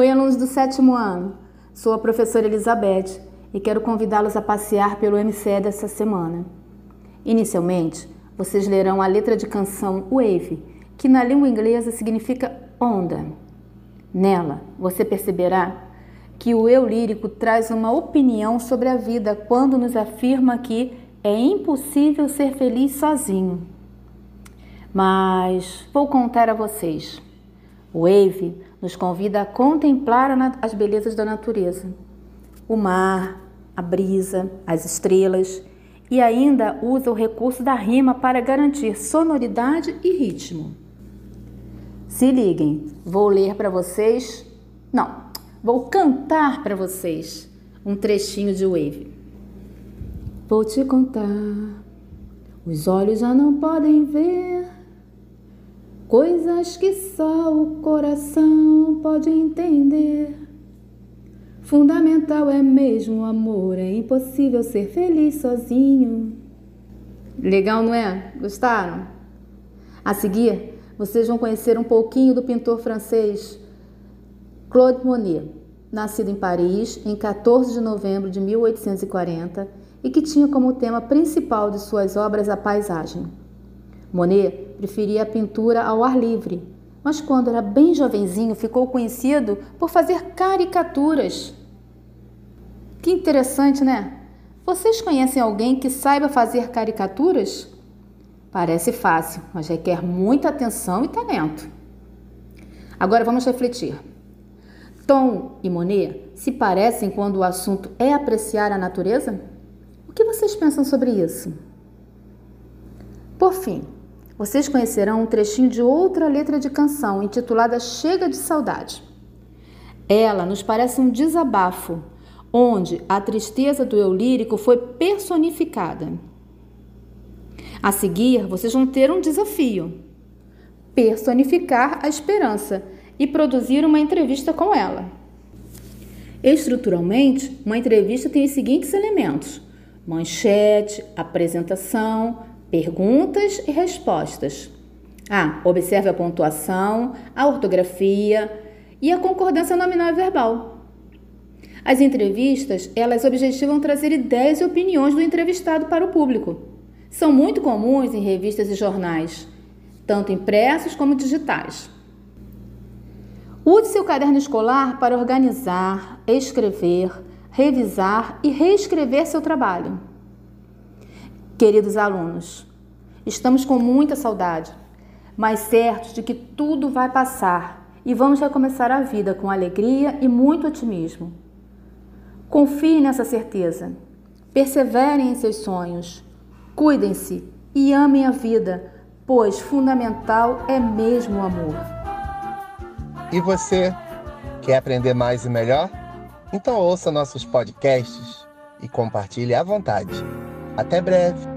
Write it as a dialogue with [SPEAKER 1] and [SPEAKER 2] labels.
[SPEAKER 1] alunos do sétimo ano, sou a professora Elizabeth e quero convidá-los a passear pelo MCE dessa semana. Inicialmente, vocês lerão a letra de canção Wave, que na língua inglesa significa onda. Nela, você perceberá que o eu lírico traz uma opinião sobre a vida quando nos afirma que é impossível ser feliz sozinho. Mas vou contar a vocês. Wave nos convida a contemplar as belezas da natureza. O mar, a brisa, as estrelas e ainda usa o recurso da rima para garantir sonoridade e ritmo. Se liguem, vou ler para vocês. Não, vou cantar para vocês um trechinho de Wave. Vou te contar, os olhos já não podem ver coisas que só o coração pode entender. Fundamental é mesmo o amor, é impossível ser feliz sozinho. Legal, não é? Gostaram? A seguir, vocês vão conhecer um pouquinho do pintor francês Claude Monet, nascido em Paris em 14 de novembro de 1840 e que tinha como tema principal de suas obras a paisagem. Monet preferia a pintura ao ar livre, mas quando era bem jovenzinho ficou conhecido por fazer caricaturas. Que interessante, né? Vocês conhecem alguém que saiba fazer caricaturas? Parece fácil, mas requer muita atenção e talento. Agora vamos refletir. Tom e Monet se parecem quando o assunto é apreciar a natureza? O que vocês pensam sobre isso? Por fim, vocês conhecerão um trechinho de outra letra de canção intitulada Chega de Saudade. Ela nos parece um desabafo, onde a tristeza do eu lírico foi personificada. A seguir, vocês vão ter um desafio: personificar a esperança e produzir uma entrevista com ela. Estruturalmente, uma entrevista tem os seguintes elementos: manchete, apresentação, perguntas e respostas. Ah, observe a pontuação, a ortografia e a concordância nominal e verbal. As entrevistas, elas objetivam trazer ideias e opiniões do entrevistado para o público. São muito comuns em revistas e jornais, tanto impressos como digitais. Use seu caderno escolar para organizar, escrever, revisar e reescrever seu trabalho. Queridos alunos, estamos com muita saudade, mas certos de que tudo vai passar e vamos recomeçar a vida com alegria e muito otimismo. Confie nessa certeza. Perseverem em seus sonhos. Cuidem-se e amem a vida, pois fundamental é mesmo o amor.
[SPEAKER 2] E você, quer aprender mais e melhor? Então ouça nossos podcasts e compartilhe à vontade. Até breve!